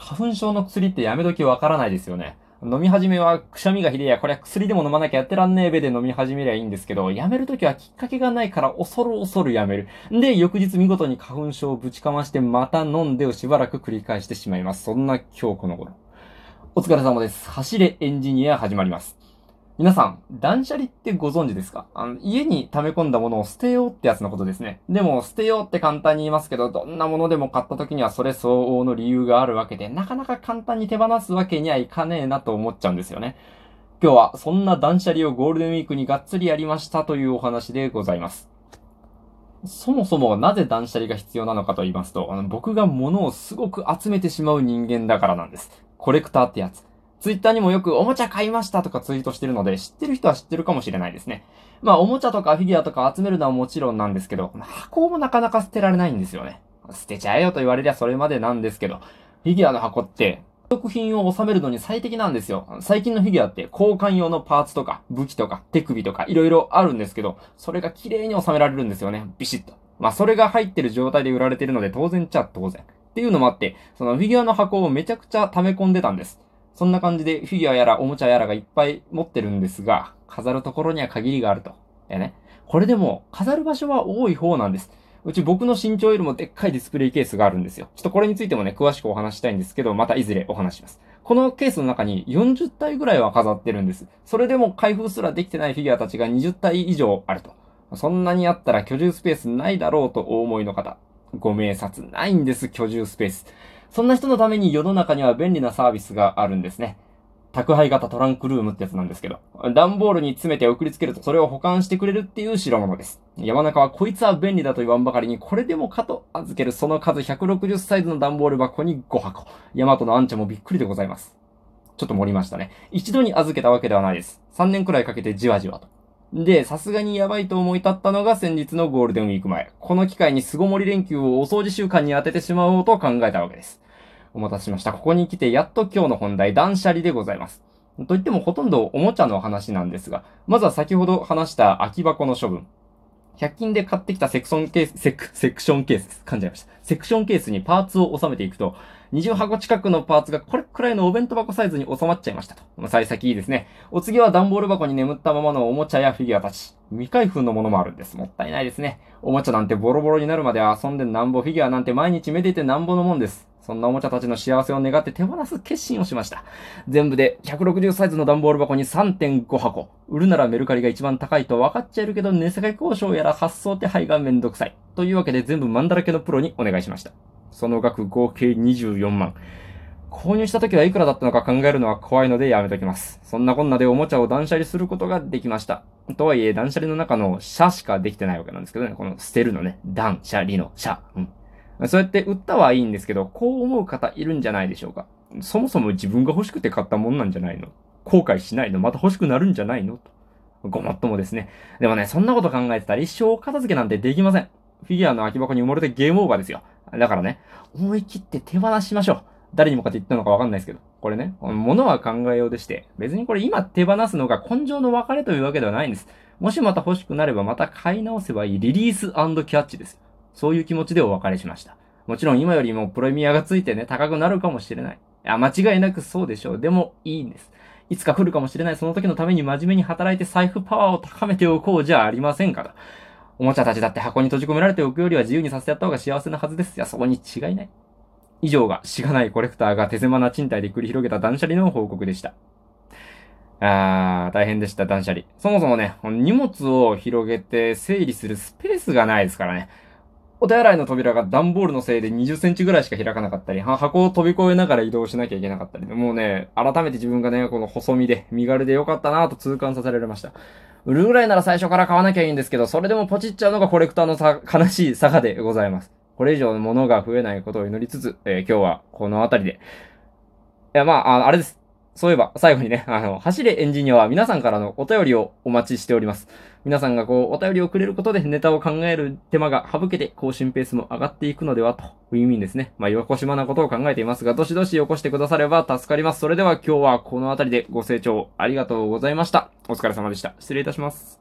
花粉症の薬ってやめときわからないですよね。飲み始めはくしゃみがひでえや、これは薬でも飲まなきゃやってらんねえべで飲み始めりゃいいんですけど、やめるときはきっかけがないから恐る恐るやめる。で、翌日見事に花粉症をぶちかましてまた飲んでをしばらく繰り返してしまいます。そんな今日この頃。お疲れ様です。走れエンジニア始まります。皆さん、断捨離ってご存知ですか？あの、家に溜め込んだものを捨てようってやつのことですね。でも、捨てようって簡単に言いますけど、どんなものでも買った時にはそれ相応の理由があるわけで、なかなか簡単に手放すわけにはいかねえなと思っちゃうんですよね。今日は、そんな断捨離をゴールデンウィークにがっつりやりましたというお話でございます。そもそもなぜ断捨離が必要なのかと言いますと、あの僕が物をすごく集めてしまう人間だからなんです。コレクターってやつ。ツイッターにもよくおもちゃ買いましたとかツイートしてるので、知ってる人は知ってるかもしれないですね。まあ、おもちゃとかフィギュアとか集めるのはもちろんなんですけど、箱もなかなか捨てられないんですよね。捨てちゃえよと言われりゃそれまでなんですけど、フィギュアの箱って、作品を収めるのに最適なんですよ。最近のフィギュアって交換用のパーツとか武器とか手首とか色々あるんですけど、それが綺麗に収められるんですよね。ビシッと。まあそれが入ってる状態で売られてるので当然ちゃ当然。っていうのもあって、そのフィギュアの箱をめちゃくちゃ溜め込んでたんです。そんな感じでフィギュアやらおもちゃやらがいっぱい持ってるんですが、飾るところには限りがあると。いやね。これでも、飾る場所は多い方なんです。うち僕の身長よりもでっかいディスプレイケースがあるんですよ。ちょっとこれについてもね、詳しくお話したいんですけど、またいずれお話します。このケースの中に40体ぐらいは飾ってるんです。それでも開封すらできてないフィギュアたちが20体以上あると。そんなにあったら居住スペースないだろうとお思いの方。ご明察ないんです、居住スペース。そんな人のために世の中には便利なサービスがあるんですね。宅配型トランクルームってやつなんですけど、段ボールに詰めて送りつけるとそれを保管してくれるっていう代物です。山中はこいつは便利だと言わんばかりに、これでもかと預けるその数160サイズの段ボール箱に5箱。ヤマトのアンチャもびっくりでございます。ちょっと盛りましたね。一度に預けたわけではないです。3年くらいかけてじわじわと。で、さすがにやばいと思い立ったのが先日のゴールデンウィーク前。この機会に巣ごもり連休をお掃除習慣に当ててしまおうと考えたわけです。お待たせしました。ここに来てやっと今日の本題、断捨離でございます。といってもほとんどおもちゃの話なんですが、まずは先ほど話した空き箱の処分。100均で買ってきたセクションケース、セク、セクションケース、噛んじゃいました。セクションケースにパーツを収めていくと、20箱近くのパーツがこれくらいのお弁当箱サイズに収まっちゃいましたと。まあ、幸先いいですね。お次は段ボール箱に眠ったままのおもちゃやフィギュアたち。未開封のものもあるんです。もったいないですね。おもちゃなんてボロボロになるまで遊んでなんぼ、フィギュアなんて毎日めでてなんぼのもんです。そんなおもちゃたちの幸せを願って手放す決心をしました。全部で160サイズの段ボール箱に3.5箱。売るならメルカリが一番高いと分かっちゃいるけど、値下げ交渉やら発送手配がめんどくさい。というわけで全部マンだらけのプロにお願いしました。その額合計24万。購入した時はいくらだったのか考えるのは怖いのでやめときます。そんなこんなでおもちゃを断捨離することができました。とはいえ、断捨離の中の社しかできてないわけなんですけどね。この捨てるのね。断捨離の社。うん。そうやって売ったはいいんですけど、こう思う方いるんじゃないでしょうか。そもそも自分が欲しくて買ったもんなんじゃないの後悔しないのまた欲しくなるんじゃないのと。ごもっともですね。でもね、そんなこと考えてたら一生片付けなんてできません。フィギュアの空き箱に埋もれてゲームオーバーですよ。だからね、思い切って手放しましょう。誰にもかって言ったのかわかんないですけど。これね、物は考えようでして、別にこれ今手放すのが根性の別れというわけではないんです。もしまた欲しくなればまた買い直せばいいリリースキャッチです。そういう気持ちでお別れしました。もちろん今よりもプレミアがついてね、高くなるかもしれない。いや、間違いなくそうでしょう。でも、いいんです。いつか来るかもしれないその時のために真面目に働いて財布パワーを高めておこうじゃありませんかと。おもちゃたちだって箱に閉じ込められておくよりは自由にさせてやった方が幸せなはずです。いや、そこに違いない。以上が、しがないコレクターが手狭な賃貸で繰り広げた断捨離の報告でした。あー、大変でした、断捨離。そもそもね、荷物を広げて整理するスペースがないですからね。お手洗いの扉が段ボールのせいで20センチぐらいしか開かなかったり、箱を飛び越えながら移動しなきゃいけなかったり、もうね、改めて自分がね、この細身で身軽でよかったなと痛感させられました。売るぐらいなら最初から買わなきゃいいんですけど、それでもポチっちゃうのがコレクターのさ悲しい坂でございます。これ以上の物が増えないことを祈りつつ、えー、今日はこの辺りで。いや、まあ、あれです。そういえば、最後にね、あの、走れエンジニアは皆さんからのお便りをお待ちしております。皆さんがこう、お便りをくれることでネタを考える手間が省けて更新ペースも上がっていくのではと、ウィンウィンですね。まあ、よこしまなことを考えていますが、どしどしよこしてくだされば助かります。それでは今日はこの辺りでご清聴ありがとうございました。お疲れ様でした。失礼いたします。